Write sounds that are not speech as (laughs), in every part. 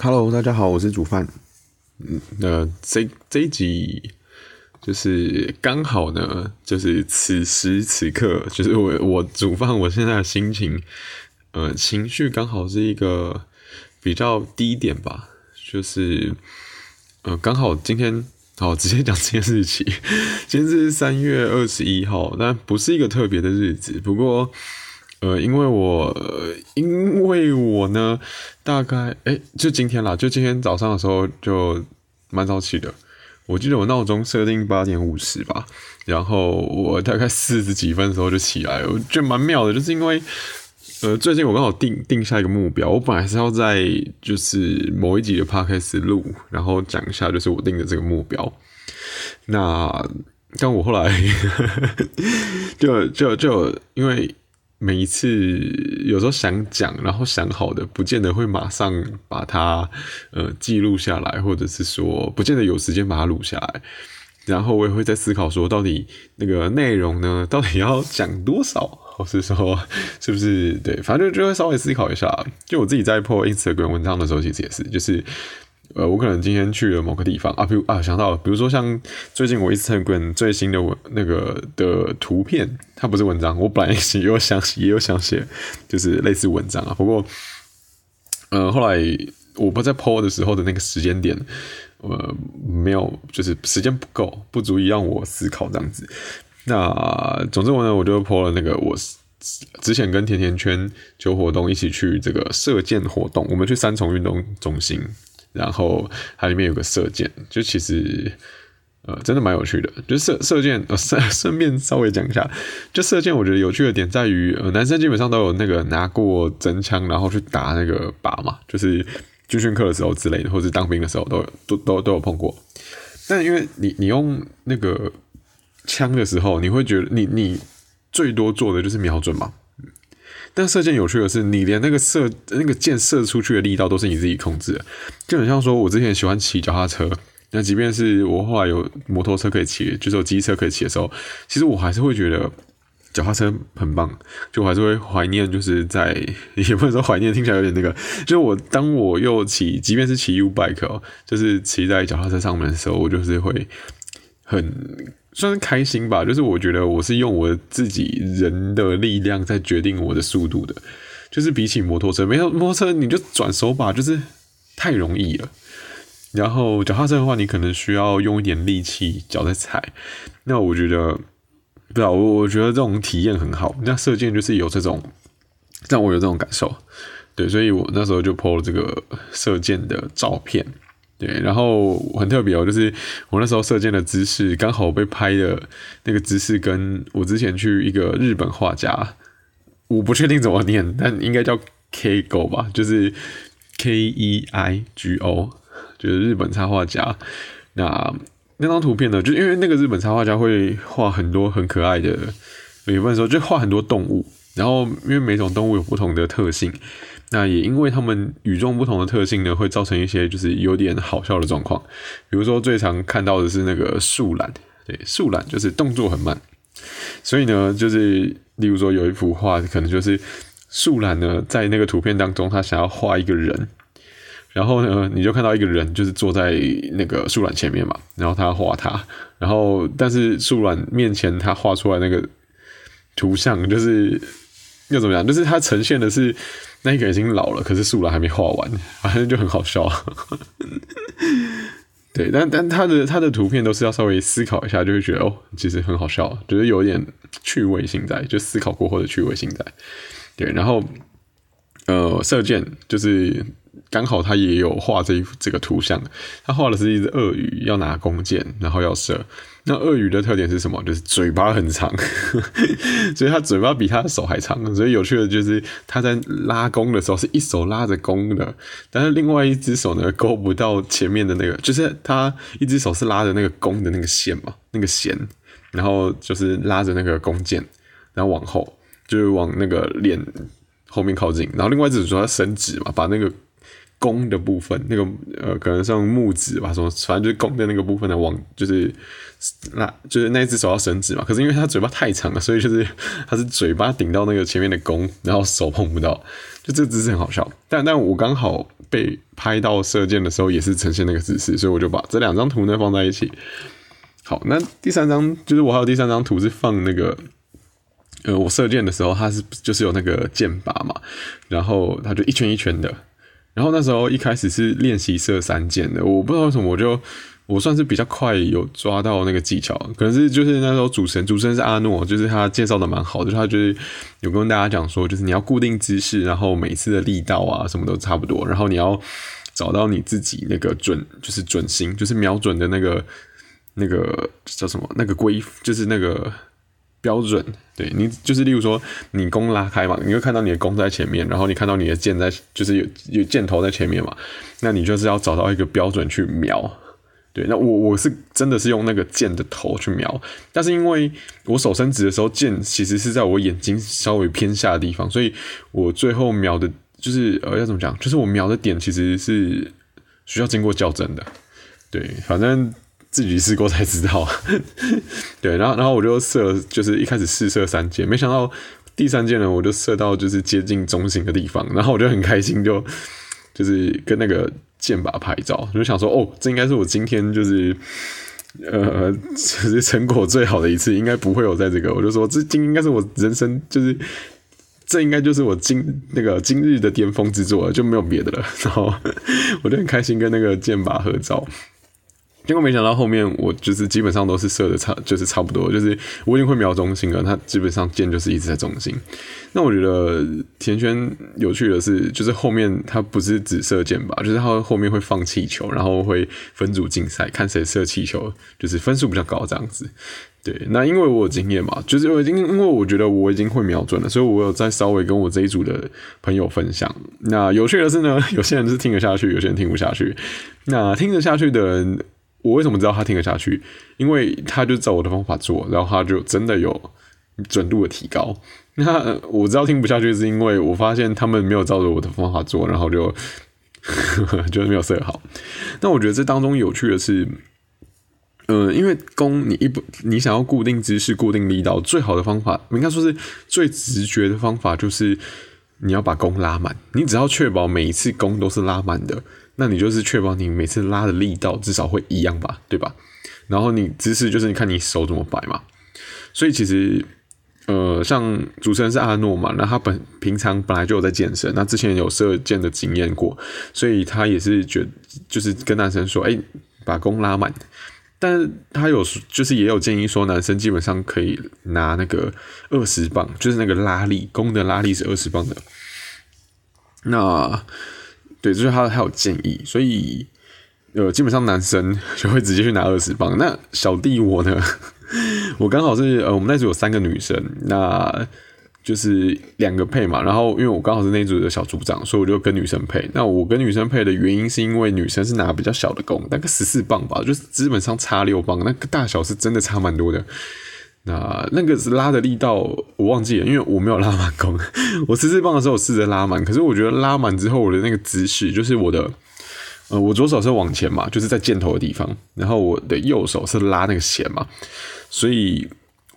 Hello，大家好，我是煮饭。嗯，那这这一集就是刚好呢，就是此时此刻，就是我我煮饭，我现在的心情，呃，情绪刚好是一个比较低点吧，就是呃，刚好今天好直接讲这件事情，今天是三月二十一号，但不是一个特别的日子，不过。呃，因为我，因为我呢，大概，哎，就今天啦，就今天早上的时候就蛮早起的。我记得我闹钟设定八点五十吧，然后我大概四十几分的时候就起来，我觉得蛮妙的，就是因为，呃，最近我刚好定定下一个目标，我本来是要在就是某一集的 podcast 录，然后讲一下就是我定的这个目标。那但我后来 (laughs) 就就就因为。每一次有时候想讲，然后想好的，不见得会马上把它呃记录下来，或者是说不见得有时间把它录下来。然后我也会在思考说，到底那个内容呢，到底要讲多少，或是说是不是对，反正就会稍微思考一下。就我自己在破 Instagram 文章的时候，其实也是，就是。呃，我可能今天去了某个地方啊，比如啊，想到了，比如说像最近我 Instagram 最新的文那个的图片，它不是文章，我本来也有想也有想写，就是类似文章啊。不过，呃，后来我不在 po 的时候的那个时间点，呃，没有，就是时间不够，不足以让我思考这样子。那总之我呢，我就 po 了那个我之前跟甜甜圈球活动一起去这个射箭活动，我们去三重运动中心。然后它里面有个射箭，就其实呃真的蛮有趣的。就射射箭，呃顺 (laughs) 顺便稍微讲一下，就射箭，我觉得有趣的点在于，呃男生基本上都有那个拿过真枪，然后去打那个靶嘛，就是军训课的时候之类的，或者当兵的时候都都都都有碰过。但因为你你用那个枪的时候，你会觉得你你最多做的就是瞄准嘛。但射箭有趣的是，你连那个射那个箭射出去的力道都是你自己控制的，就很像说，我之前喜欢骑脚踏车，那即便是我后来有摩托车可以骑，就是有机车可以骑的时候，其实我还是会觉得脚踏车很棒，就我还是会怀念，就是在也不能说怀念，听起来有点那个，就是我当我又骑，即便是骑 U bike 哦，就是骑在脚踏车上面的时候，我就是会很。算是开心吧，就是我觉得我是用我自己人的力量在决定我的速度的，就是比起摩托车，没有摩托车你就转手把就是太容易了，然后脚踏车的话，你可能需要用一点力气脚在踩，那我觉得，不知道我我觉得这种体验很好，那射箭就是有这种让我有这种感受，对，所以我那时候就 po 了这个射箭的照片。对，然后很特别哦，就是我那时候射箭的姿势，刚好被拍的那个姿势，跟我之前去一个日本画家，我不确定怎么念，但应该叫 K Go 吧，就是 K E I G O，就是日本插画家。那那张图片呢，就因为那个日本插画家会画很多很可爱的，有部分时候就画很多动物，然后因为每种动物有不同的特性。那也因为他们与众不同的特性呢，会造成一些就是有点好笑的状况。比如说最常看到的是那个树懒，对，树懒就是动作很慢，所以呢，就是例如说有一幅画，可能就是树懒呢在那个图片当中，他想要画一个人，然后呢，你就看到一个人就是坐在那个树懒前面嘛，然后他画他，然后但是树懒面前他画出来那个图像就是又怎么样？就是它呈现的是。那个已经老了，可是树懒还没画完，反正就很好笑。(laughs) 对，但但他的他的图片都是要稍微思考一下，就会觉得哦，其实很好笑，觉得有点趣味性在，就思考过后的趣味性在。对，然后呃，射箭就是刚好他也有画这一这个图像，他画的是一只鳄鱼要拿弓箭，然后要射。那鳄鱼的特点是什么？就是嘴巴很长，(laughs) 所以它嘴巴比它的手还长。所以有趣的就是它在拉弓的时候是一手拉着弓的，但是另外一只手呢勾不到前面的那个，就是它一只手是拉着那个弓的那个线嘛，那个弦，然后就是拉着那个弓箭，然后往后就是往那个脸后面靠近，然后另外一只手它伸直嘛，把那个弓的部分，那个呃，可能是用木指吧，什么，反正就是弓的那个部分的往，就是那，就是那一只手要伸直嘛。可是因为他嘴巴太长了，所以就是 (laughs) 他是嘴巴顶到那个前面的弓，然后手碰不到，就这个姿势很好笑。但但我刚好被拍到射箭的时候，也是呈现那个姿势，所以我就把这两张图呢放在一起。好，那第三张就是我还有第三张图是放那个。呃，我射箭的时候，它是就是有那个箭靶嘛，然后它就一圈一圈的。然后那时候一开始是练习射三箭的，我不知道为什么，我就我算是比较快有抓到那个技巧。可能是就是那时候主持人，主持人是阿诺，就是他介绍的蛮好的，他就是有跟大家讲说，就是你要固定姿势，然后每次的力道啊什么都差不多，然后你要找到你自己那个准，就是准心，就是瞄准的那个那个叫什么那个规，就是那个。标准，对你就是，例如说你弓拉开嘛，你会看到你的弓在前面，然后你看到你的箭在，就是有有箭头在前面嘛，那你就是要找到一个标准去瞄，对，那我我是真的是用那个箭的头去瞄，但是因为我手伸直的时候，箭其实是在我眼睛稍微偏下的地方，所以我最后瞄的，就是呃要怎么讲，就是我瞄的点其实是需要经过校正的，对，反正。自己试过才知道，(laughs) 对，然后然后我就射，就是一开始试射三箭，没想到第三箭呢，我就射到就是接近中心的地方，然后我就很开心，就就是跟那个箭靶拍照，就想说，哦，这应该是我今天就是呃，(laughs) 就是成果最好的一次，应该不会有在这个，我就说这今应该是我人生就是这应该就是我今那个今日的巅峰之作，就没有别的了，(laughs) 然后我就很开心跟那个箭靶合照。结果没想到后面我就是基本上都是射的差，就是差不多，就是我已经会瞄中心了。他基本上箭就是一直在中心。那我觉得田圈有趣的是，就是后面他不是只射箭吧，就是他后面会放气球，然后会分组竞赛，看谁射气球就是分数比较高这样子。对，那因为我有经验嘛，就是我已经因为我觉得我已经会瞄准了，所以我有再稍微跟我这一组的朋友分享。那有趣的是呢，有些人是听得下去，有些人听不下去。那听得下去的人。我为什么知道他听得下去？因为他就照我的方法做，然后他就真的有准度的提高。那我知道听不下去，是因为我发现他们没有照着我的方法做，然后就 (laughs) 就是没有设好。那我觉得这当中有趣的是，呃，因为弓你一不你想要固定姿势、固定力道，最好的方法应该说是最直觉的方法，就是你要把弓拉满。你只要确保每一次弓都是拉满的。那你就是确保你每次拉的力道至少会一样吧，对吧？然后你姿势就是你看你手怎么摆嘛。所以其实，呃，像主持人是阿诺嘛，那他本平常本来就有在健身，那之前有射箭的经验过，所以他也是觉就是跟男生说，哎，把弓拉满。但他有就是也有建议说，男生基本上可以拿那个二十磅，就是那个拉力弓的拉力是二十磅的。那。对，就是他他有建议，所以呃，基本上男生就会直接去拿二十磅。那小弟我呢，我刚好是呃，我们那组有三个女生，那就是两个配嘛。然后因为我刚好是那组的小组长，所以我就跟女生配。那我跟女生配的原因是因为女生是拿比较小的弓，大概十四磅吧，就是基本上差六磅，那个大小是真的差蛮多的。那那个是拉的力道，我忘记了，因为我没有拉满弓。我十四磅的时候，试着拉满，可是我觉得拉满之后，我的那个姿势，就是我的，呃，我左手是往前嘛，就是在箭头的地方，然后我的右手是拉那个弦嘛，所以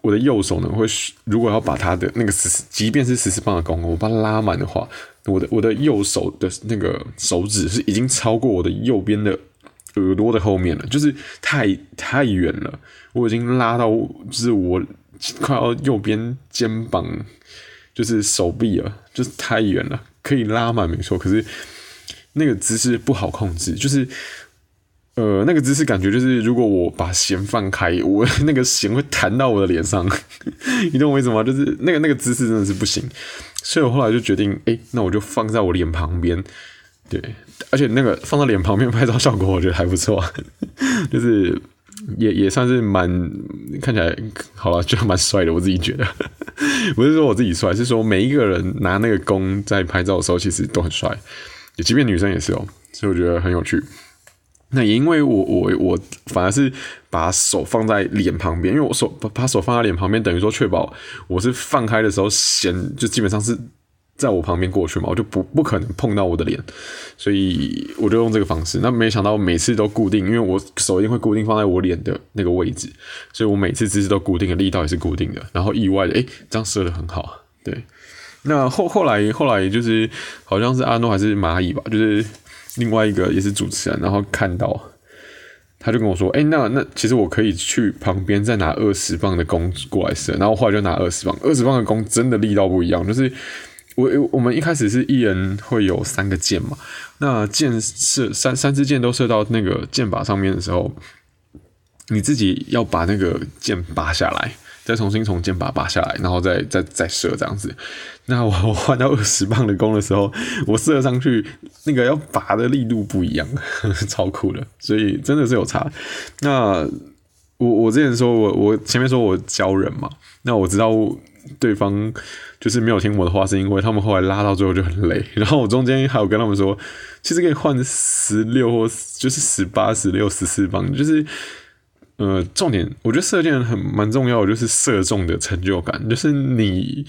我的右手呢，会如果要把它的那个十，即便是十四磅的弓，我把它拉满的话，我的我的右手的那个手指是已经超过我的右边的。耳朵的后面了，就是太太远了，我已经拉到就是我快要右边肩膀，就是手臂了，就是太远了，可以拉满没错，可是那个姿势不好控制，就是呃那个姿势感觉就是如果我把弦放开，我那个弦会弹到我的脸上，(laughs) 你懂我意思吗？就是那个那个姿势真的是不行，所以我后来就决定，哎，那我就放在我脸旁边。对，而且那个放到脸旁边拍照效果，我觉得还不错，(laughs) 就是也也算是蛮看起来好了，就蛮帅的。我自己觉得，(laughs) 不是说我自己帅，是说每一个人拿那个弓在拍照的时候，其实都很帅，即便女生也是哦。所以我觉得很有趣。那也因为我我我反而是把手放在脸旁边，因为我手把把手放在脸旁边，等于说确保我是放开的时候弦就基本上是。在我旁边过去嘛，我就不不可能碰到我的脸，所以我就用这个方式。那没想到每次都固定，因为我手一定会固定放在我脸的那个位置，所以我每次姿势都固定的，力道也是固定的。然后意外的，诶，这样射的很好。对，那后后来后来就是好像是阿诺还是蚂蚁吧，就是另外一个也是主持人，然后看到。他就跟我说：“哎，那那其实我可以去旁边再拿二十磅的弓过来射，然后后来就拿二十磅，二十磅的弓真的力道不一样。就是我我们一开始是一人会有三个箭嘛，那箭射三三支箭都射到那个箭靶上面的时候，你自己要把那个箭拔下来。”再重新从箭靶拔下来，然后再再再射这样子。那我换到二十磅的弓的时候，我射上去那个要拔的力度不一样，(laughs) 超酷的。所以真的是有差。那我我之前说我我前面说我教人嘛，那我知道对方就是没有听我的话，是因为他们后来拉到最后就很累。(laughs) 然后我中间还有跟他们说，其实可以换十六或就是十八、十六、十四磅，就是。呃，重点我觉得射箭很蛮重要的，就是射中的成就感，就是你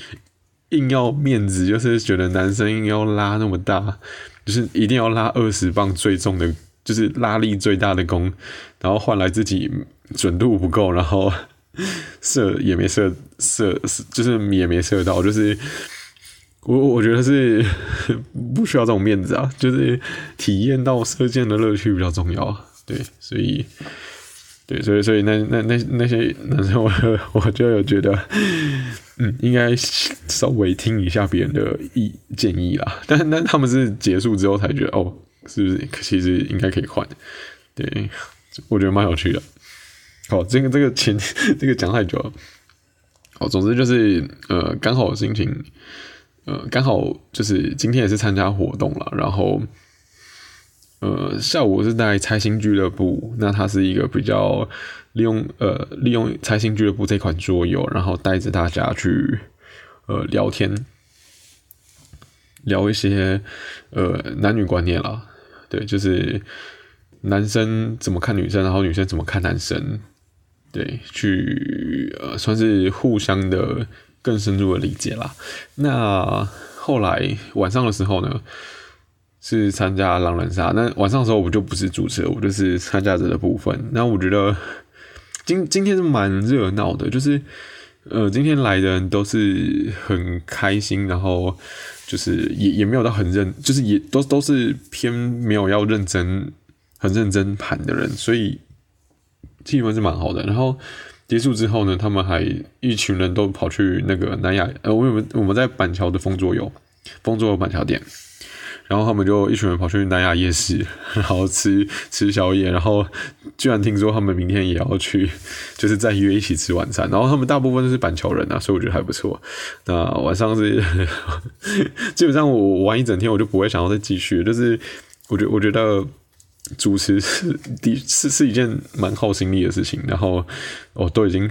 硬要面子，就是觉得男生硬要拉那么大，就是一定要拉二十磅最重的，就是拉力最大的弓，然后换来自己准度不够，然后射也没射射，就是也没射到，就是我我觉得是不需要这种面子啊，就是体验到射箭的乐趣比较重要，对，所以。对，所以所以那那那那些男生，我我就有觉得，嗯，应该稍微听一下别人的意建议啦。但但他们是结束之后才觉得，哦，是不是其实应该可以换？对，我觉得蛮有趣的。好，这个这个前 (laughs) 这个讲太久了。好，总之就是呃，刚好心情，呃，刚好就是今天也是参加活动了，然后。呃，下午是在财星俱乐部，那它是一个比较利用呃利用财星俱乐部这款桌游，然后带着大家去呃聊天，聊一些呃男女观念啦，对，就是男生怎么看女生，然后女生怎么看男生，对，去呃算是互相的更深入的理解啦。那后来晚上的时候呢？是参加狼人杀，那晚上的时候我就不是主持，我就是参加者的部分。那我觉得今今天是蛮热闹的，就是呃，今天来的人都是很开心，然后就是也也没有到很认，就是也都都是偏没有要认真、很认真盘的人，所以气氛是蛮好的。然后结束之后呢，他们还一群人都跑去那个南亚，呃，我们我们在板桥的丰作有丰作有板桥店。然后他们就一群人跑去南亚夜市，然后吃吃宵夜，然后居然听说他们明天也要去，就是再约一起吃晚餐。然后他们大部分都是板桥人啊，所以我觉得还不错。那晚上是 (laughs) 基本上我玩一整天，我就不会想要再继续。就是我觉我觉得主持是的是是一件蛮耗心力的事情。然后我都已经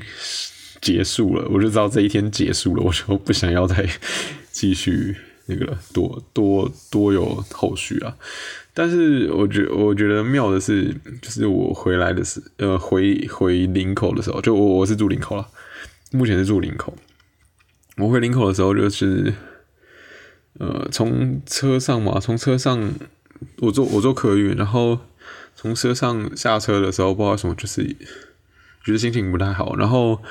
结束了，我就知道这一天结束了，我就不想要再继续。那个多多多有后续啊，但是我觉我觉得妙的是，就是我回来的是呃回回林口的时候，就我我是住林口了，目前是住林口。我回林口的时候就是呃从车上嘛，从车上我坐我坐客运，然后从车上下车的时候，不知道什么就是觉得心情不太好，然后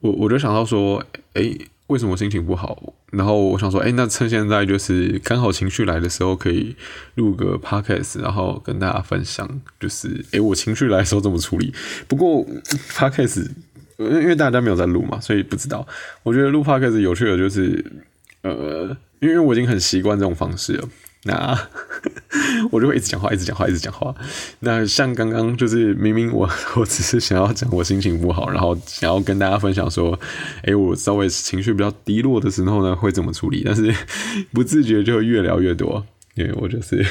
我我就想到说，哎。为什么心情不好？然后我想说，哎，那趁现在就是刚好情绪来的时候，可以录个 podcast，然后跟大家分享，就是哎，我情绪来的时候怎么处理。不过 podcast，因为大家没有在录嘛，所以不知道。我觉得录 podcast 有趣的，就是呃，因为我已经很习惯这种方式了。那 (laughs) 我就会一直讲话，一直讲话，一直讲话。那像刚刚就是明明我我只是想要讲我心情不好，然后想要跟大家分享说，哎，我稍微情绪比较低落的时候呢，会怎么处理？但是 (laughs) 不自觉就会越聊越多，因为我就是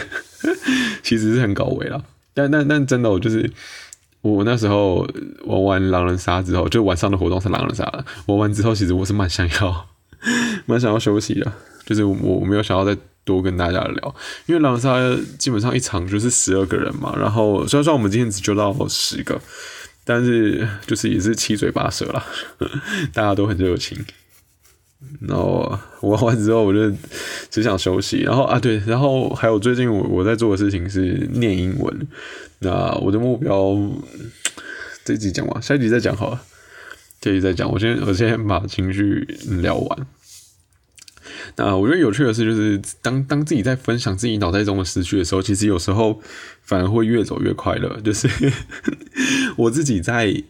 (laughs) 其实是很搞味了。但但但真的，我就是我那时候玩完狼人杀之后，就晚上的活动是狼人杀了。玩完之后，其实我是蛮想要蛮想要休息的，就是我我没有想要再。多跟大家聊，因为狼人杀基本上一场就是十二个人嘛，然后虽然说我们今天只救到十个，但是就是也是七嘴八舌啦，(laughs) 大家都很热情。然后玩完之后我就只想休息。然后啊对，然后还有最近我我在做的事情是念英文。那我的目标这集讲完，下一集再讲好了。这一集再讲，我先我先把情绪聊完。那我觉得有趣的是，就是当当自己在分享自己脑袋中的思绪的时候，其实有时候反而会越走越快乐。就是 (laughs) 我自己在。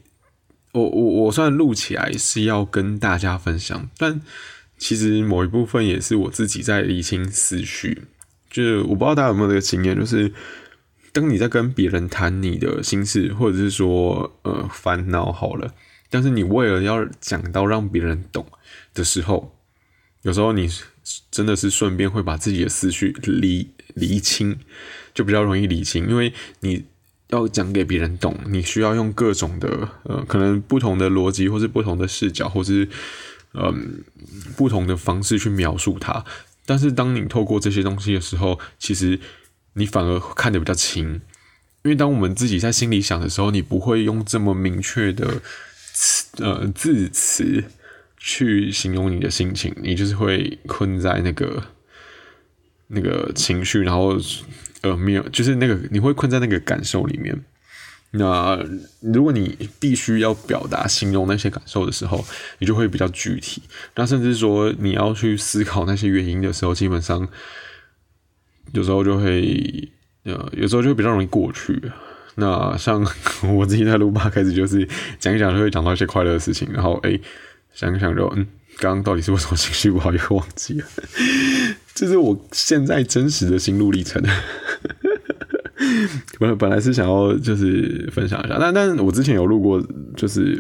我我我算录起来是要跟大家分享，但其实某一部分也是我自己在理清思绪。就是我不知道大家有没有这个经验，就是当你在跟别人谈你的心事，或者是说呃烦恼好了，但是你为了要讲到让别人懂的时候，有时候你真的是顺便会把自己的思绪理理清，就比较容易理清，因为你。要讲给别人懂，你需要用各种的呃，可能不同的逻辑，或是不同的视角，或是嗯不同的方式去描述它。但是当你透过这些东西的时候，其实你反而看得比较清，因为当我们自己在心里想的时候，你不会用这么明确的词呃字词去形容你的心情，你就是会困在那个那个情绪，然后。呃，没有，就是那个你会困在那个感受里面。那如果你必须要表达、形容那些感受的时候，你就会比较具体。那甚至说你要去思考那些原因的时候，基本上有时候就会呃，有时候就会比较容易过去。那像 (laughs) 我自己在录吧，开始就是讲一讲就会讲到一些快乐的事情，然后哎想想就嗯，刚刚到底是为什么情绪不好，又忘记了。(laughs) 这是我现在真实的心路历程。(laughs) 本本来是想要就是分享一下，但但是我之前有录过，就是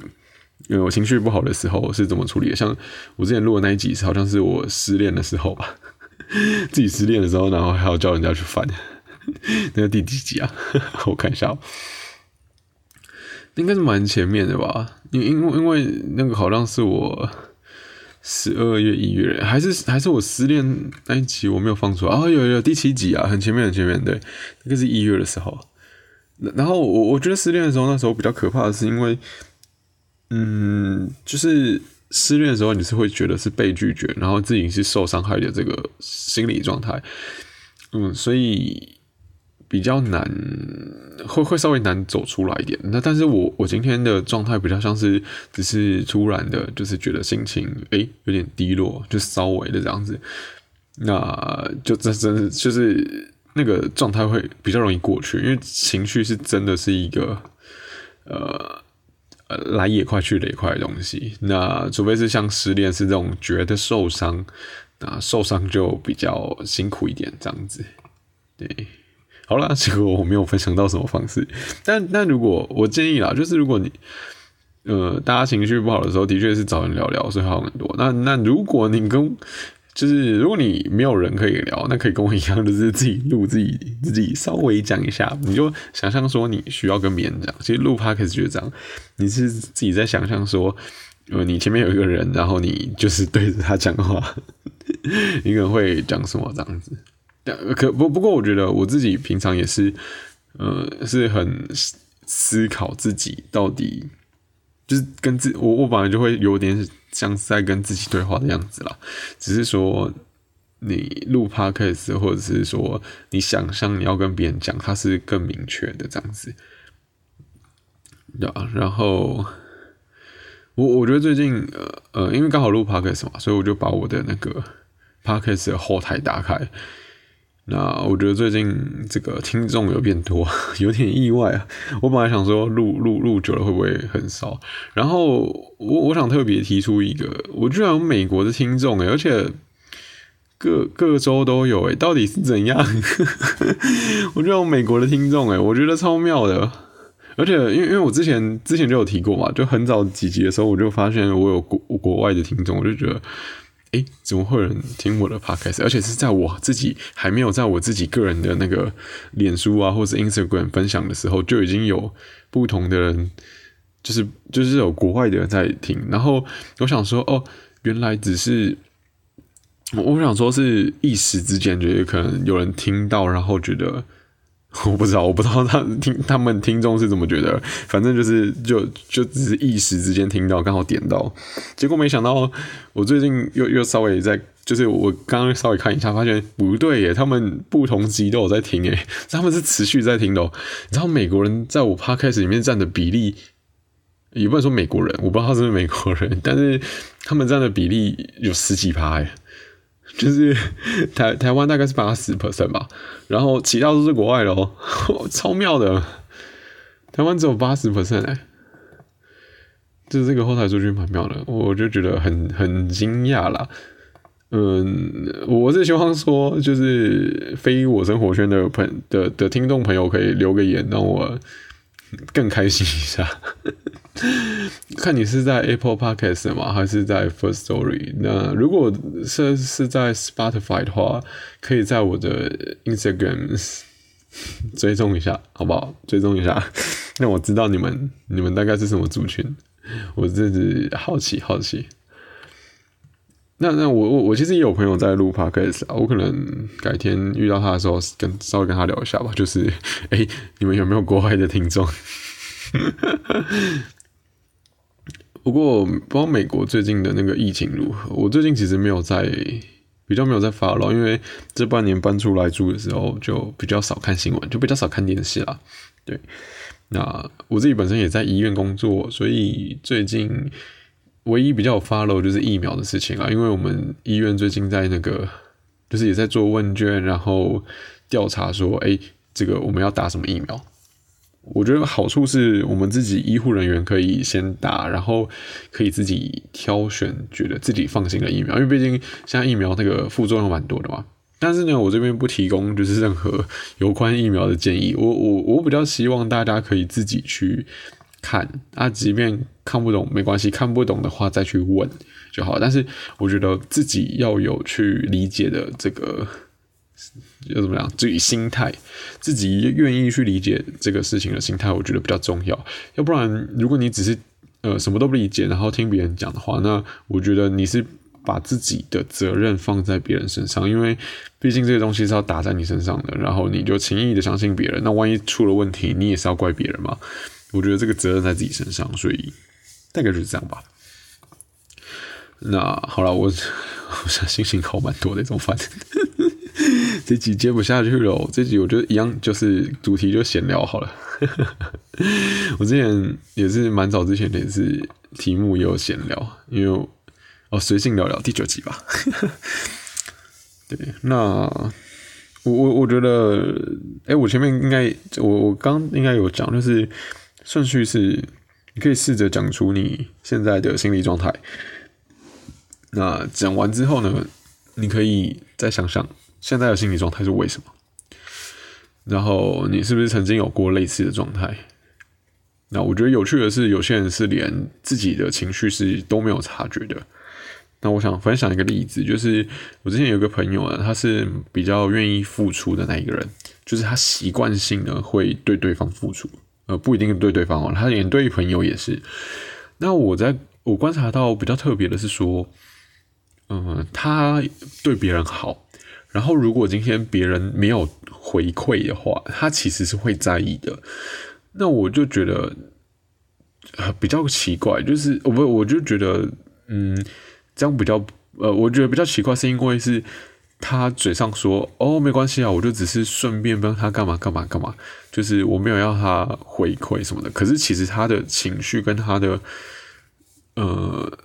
因为我情绪不好的时候是怎么处理的。像我之前录的那一集，好像是我失恋的时候吧，(laughs) 自己失恋的时候，然后还要叫人家去翻，那个第几集啊？我看一下，应该是蛮前面的吧，因因为因为那个好像是我。十二月一月，还是还是我失恋那一集我没有放出来啊？有有第七集啊，很前面很前面，对，那个是一月的时候。然后我我觉得失恋的时候，那时候比较可怕的是，因为嗯，就是失恋的时候，你是会觉得是被拒绝，然后自己是受伤害的这个心理状态，嗯，所以。比较难，会会稍微难走出来一点。那但是我我今天的状态比较像是，只是突然的，就是觉得心情诶有点低落，就稍微的这样子。那就这真的就是那个状态会比较容易过去，因为情绪是真的是一个呃呃来也快去也快的东西。那除非是像失恋是这种觉得受伤，那受伤就比较辛苦一点这样子，对。好啦，结果我没有分享到什么方式，(laughs) 但但如果我建议啦，就是如果你呃大家情绪不好的时候，的确是找人聊聊是好很多。那那如果你跟就是如果你没有人可以聊，那可以跟我一样，就是自己录自己自己稍微讲一下，你就想象说你需要跟别人讲。其实录 p o d c a s 就这样，你是自己在想象说，呃，你前面有一个人，然后你就是对着他讲话，(laughs) 你可能会讲什么这样子。可不不过，我觉得我自己平常也是，呃，是很思考自己到底就是跟自我我本来就会有点像在跟自己对话的样子啦。只是说你录 podcast 或者是说你想象你要跟别人讲，它是更明确的这样子。对啊，然后我我觉得最近呃呃，因为刚好录 podcast 嘛，所以我就把我的那个 podcast 的后台打开。那我觉得最近这个听众有变多，(laughs) 有点意外啊！我本来想说录录录久了会不会很少，然后我我想特别提出一个，我居然有美国的听众诶，而且各各州都有诶，到底是怎样？(laughs) 我居然有美国的听众诶，我觉得超妙的，而且因为因为我之前之前就有提过嘛，就很早几集的时候我就发现我有国国外的听众，我就觉得。哎，怎么会有人听我的 podcast？而且是在我自己还没有在我自己个人的那个脸书啊，或者 Instagram 分享的时候，就已经有不同的人，就是就是有国外的人在听。然后我想说，哦，原来只是我想说是一时之间觉得可能有人听到，然后觉得 (laughs) 我不知道，我不知道他听他们听众是怎么觉得，反正就是就就只是一时之间听到，刚好点到，结果没想到我最近又又稍微在，就是我刚刚稍微看一下，发现不对耶，他们不同级都有在听耶，他们是持续在听的。你知道美国人在我 podcast 里面占的比例，也不能说美国人，我不知道他是不是美国人，但是他们占的比例有十几趴耶。就是台台湾大概是八十 percent 吧，然后其他都是国外的哦，(laughs) 超妙的。台湾只有八十 percent 哎，就是这个后台数据蛮妙的，我就觉得很很惊讶啦。嗯，我是希望说，就是非我生活圈的朋的的听众朋友可以留个言，让我更开心一下。(laughs) 看你是在 Apple Podcast 吗，还是在 First Story？那如果是是在 Spotify 的话，可以在我的 Instagram (laughs) 追踪一下，好不好？追踪一下，(laughs) 让我知道你们你们大概是什么族群，我自己好奇好奇。那那我我我其实也有朋友在录 Podcast，我可能改天遇到他的时候，跟稍微跟他聊一下吧。就是，哎，你们有没有国外的听众？(laughs) 不过，不知道美国最近的那个疫情如何？我最近其实没有在比较没有在发了，因为这半年搬出来住的时候，就比较少看新闻，就比较少看电视啦。对，那我自己本身也在医院工作，所以最近唯一比较有 follow 就是疫苗的事情啊。因为我们医院最近在那个，就是也在做问卷，然后调查说，哎，这个我们要打什么疫苗？我觉得好处是我们自己医护人员可以先打，然后可以自己挑选觉得自己放心的疫苗，因为毕竟现在疫苗那个副作用蛮多的嘛。但是呢，我这边不提供就是任何有关疫苗的建议。我我我比较希望大家可以自己去看啊，即便看不懂没关系，看不懂的话再去问就好。但是我觉得自己要有去理解的这个。要怎么样？自己心态，自己愿意去理解这个事情的心态，我觉得比较重要。要不然，如果你只是呃什么都不理解，然后听别人讲的话，那我觉得你是把自己的责任放在别人身上，因为毕竟这个东西是要打在你身上的，然后你就轻易的相信别人，那万一出了问题，你也是要怪别人嘛？我觉得这个责任在自己身上，所以大概就是这样吧。那好了，我我现在心情好蛮多的，怎么办？(laughs) 这集接不下去了，这集我觉得一样，就是主题就闲聊好了。(laughs) 我之前也是蛮早之前也是题目也有闲聊，因为哦随性聊聊第九集吧。对，那我我我觉得，哎，我前面应该我我刚应该有讲，就是顺序是你可以试着讲出你现在的心理状态。那讲完之后呢，你可以再想想。现在的心理状态是为什么？然后你是不是曾经有过类似的状态？那我觉得有趣的是，有些人是连自己的情绪是都没有察觉的。那我想分享一个例子，就是我之前有个朋友啊，他是比较愿意付出的那一个人，就是他习惯性的会对对方付出，呃，不一定对对方哦，他连对朋友也是。那我在我观察到比较特别的是说，嗯，他对别人好。然后，如果今天别人没有回馈的话，他其实是会在意的。那我就觉得比较奇怪，就是我不，我就觉得，嗯，这样比较，呃，我觉得比较奇怪，是因为是他嘴上说哦没关系啊，我就只是顺便帮他干嘛干嘛干嘛，就是我没有要他回馈什么的。可是其实他的情绪跟他的，呃，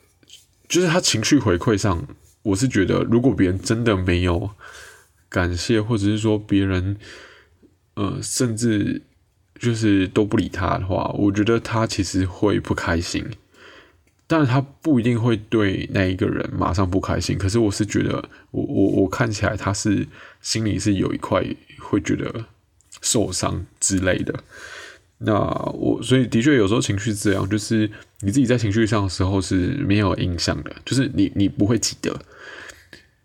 就是他情绪回馈上。我是觉得，如果别人真的没有感谢，或者是说别人，呃，甚至就是都不理他的话，我觉得他其实会不开心。但是他不一定会对那一个人马上不开心。可是我是觉得，我我我看起来他是心里是有一块会觉得受伤之类的。那我所以的确有时候情绪这样，就是你自己在情绪上的时候是没有影响的，就是你你不会记得。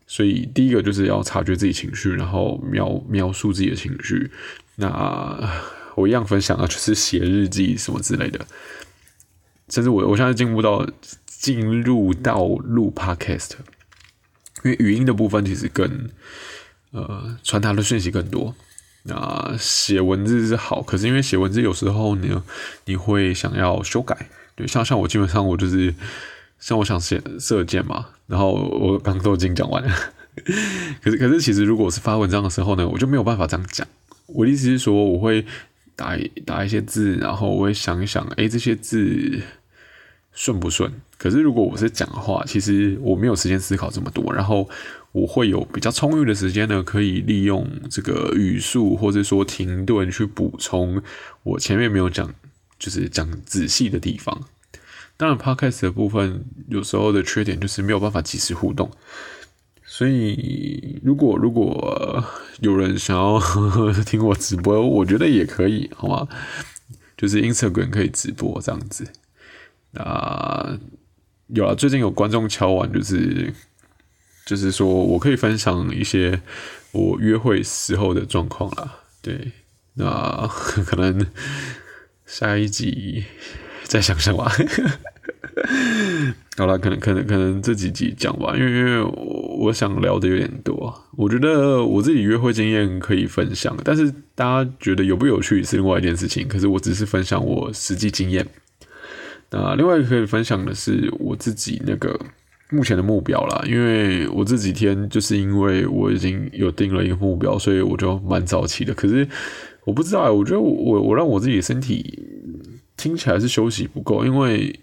所以第一个就是要察觉自己情绪，然后描描述自己的情绪。那 (laughs) 我一样分享啊，就是写日记什么之类的。甚至我我现在进入到进入到录 podcast，因为语音的部分其实更呃传达的讯息更多。那，写文字是好，可是因为写文字有时候呢，你会想要修改，对，像像我基本上我就是像我想写射箭嘛，然后我刚都已经讲完了，(laughs) 可是可是其实如果是发文章的时候呢，我就没有办法这样讲。我的意思是说，我会打一打一些字，然后我会想一想，哎，这些字顺不顺？可是如果我是讲话，其实我没有时间思考这么多，然后我会有比较充裕的时间呢，可以利用这个语速或者说停顿去补充我前面没有讲，就是讲仔细的地方。当然，podcast 的部分有时候的缺点就是没有办法及时互动。所以，如果如果有人想要 (laughs) 听我直播，我觉得也可以，好吗？就是 Instagram 可以直播这样子。啊，有啊，最近有观众敲完，就是就是说我可以分享一些我约会时候的状况啦。对，那 (laughs) 可能下一集再想想吧。(laughs) 好了，可能可能可能这几集讲吧，因为因为我想聊的有点多。我觉得我自己约会经验可以分享，但是大家觉得有不有趣是另外一件事情。可是我只是分享我实际经验。那另外一个可以分享的是我自己那个目前的目标啦，因为我这几天就是因为我已经有定了一个目标，所以我就蛮早起的。可是我不知道，我觉得我我让我自己的身体听起来是休息不够，因为。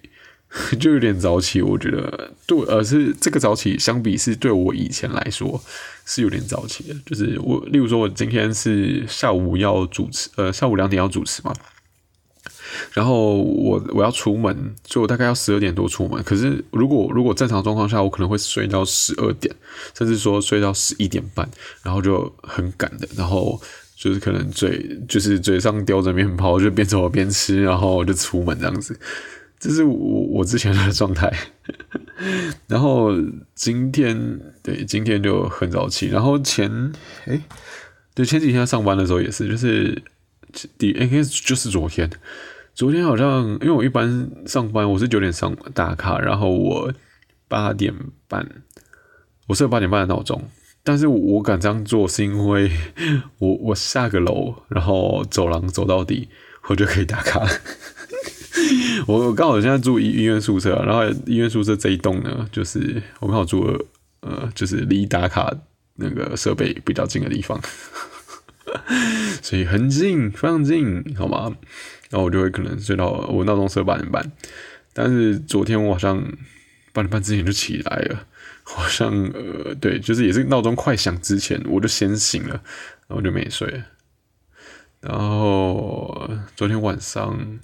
(laughs) 就有点早起，我觉得对，而是这个早起相比是对我以前来说是有点早起的。就是我，例如说，我今天是下午要主持，呃，下午两点要主持嘛，然后我我要出门，所以我大概要十二点多出门。可是如果如果正常状况下，我可能会睡到十二点，甚至说睡到十一点半，然后就很赶的，然后就是可能嘴就是嘴上叼着面包，就边走边吃，然后就出门这样子。这是我我之前的状态，(laughs) 然后今天对今天就很早起，然后前哎对前几天上班的时候也是，就是第应该就是昨天，昨天好像因为我一般上班我是九点上打卡，然后我八点半我设八点半的闹钟，但是我敢这样做是因为 (laughs) 我我下个楼，然后走廊走到底，我就可以打卡。(laughs) 我刚好现在住医医院宿舍，然后医院宿舍这一栋呢，就是我刚好住呃，就是离打卡那个设备比较近的地方，所以很近，非常近，好吗？然后我就会可能睡到我闹钟设八点半，但是昨天我好像八点半之前就起来了，好像呃，对，就是也是闹钟快响之前我就先醒了，然后就没睡，然后昨天晚上。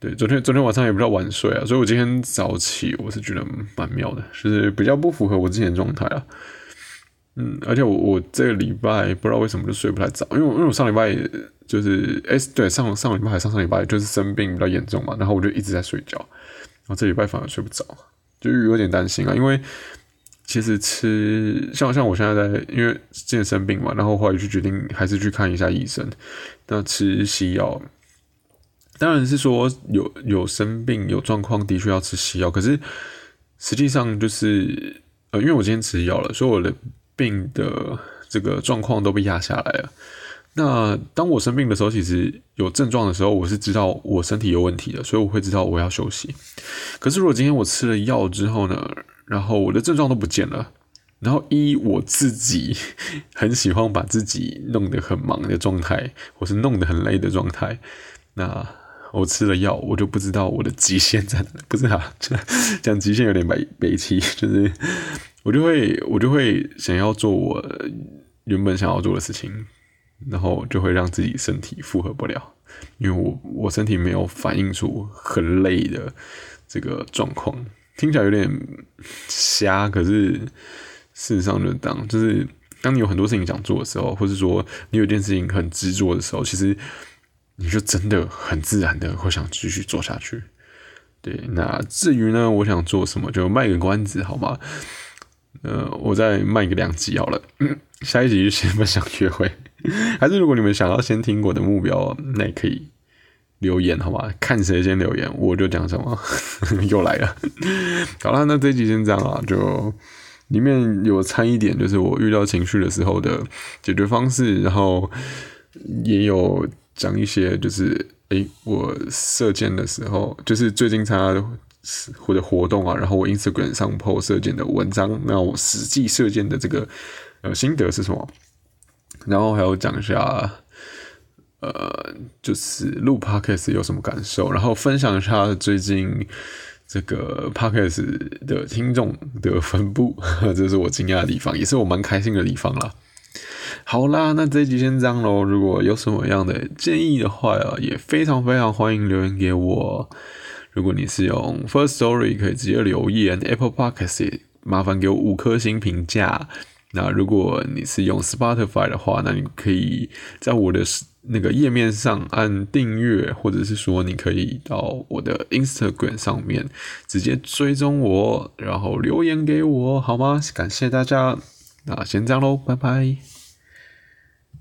对，昨天昨天晚上也比较晚睡啊，所以我今天早起，我是觉得蛮妙的，就是比较不符合我之前状态啊。嗯，而且我我这个礼拜不知道为什么就睡不太早，因为因为我上礼拜就是哎，对，上上礼拜还上上礼拜就是生病比较严重嘛，然后我就一直在睡觉，然后这礼拜反而睡不着，就有点担心啊。因为其实吃像像我现在在因为之前生病嘛，然后后来就决定还是去看一下医生，那吃西药。当然是说有有生病有状况的确要吃西药，可是实际上就是呃，因为我今天吃药了，所以我的病的这个状况都被压下来了。那当我生病的时候，其实有症状的时候，我是知道我身体有问题的，所以我会知道我要休息。可是如果今天我吃了药之后呢，然后我的症状都不见了，然后一我自己很喜欢把自己弄得很忙的状态，或是弄得很累的状态，那。我吃了药，我就不知道我的极限在哪。不是啊，讲极限有点悲悲戚，就是我就会我就会想要做我原本想要做的事情，然后就会让自己身体负荷不了，因为我我身体没有反映出很累的这个状况，听起来有点瞎，可是事实上就当就是当你有很多事情想做的时候，或者说你有一件事情很执着的时候，其实。你就真的很自然的会想继续做下去，对。那至于呢，我想做什么，就卖个关子好吗？呃，我再卖个两集好了。(coughs) 下一集就先分享约会，(laughs) 还是如果你们想要先听我的目标，那也可以留言好吗？看谁先留言，我就讲什么。(laughs) 又来了。(laughs) 好了，那这集先这样啊，就里面有掺一点，就是我遇到情绪的时候的解决方式，然后。也有讲一些，就是诶，我射箭的时候，就是最近参加或者活动啊，然后我 Instagram 上 po 射箭的文章，那我实际射箭的这个呃心得是什么？然后还有讲一下，呃，就是录 podcast 有什么感受，然后分享一下最近这个 podcast 的听众的分布，(laughs) 这是我惊讶的地方，也是我蛮开心的地方啦。好啦，那这集先这样喽。如果有什么样的建议的话啊，也非常非常欢迎留言给我。如果你是用 First Story，可以直接留言；Apple Podcast，麻烦给我五颗星评价。那如果你是用 Spotify 的话，那你可以在我的那个页面上按订阅，或者是说你可以到我的 Instagram 上面直接追踪我，然后留言给我，好吗？感谢大家，那先这样喽，拜拜。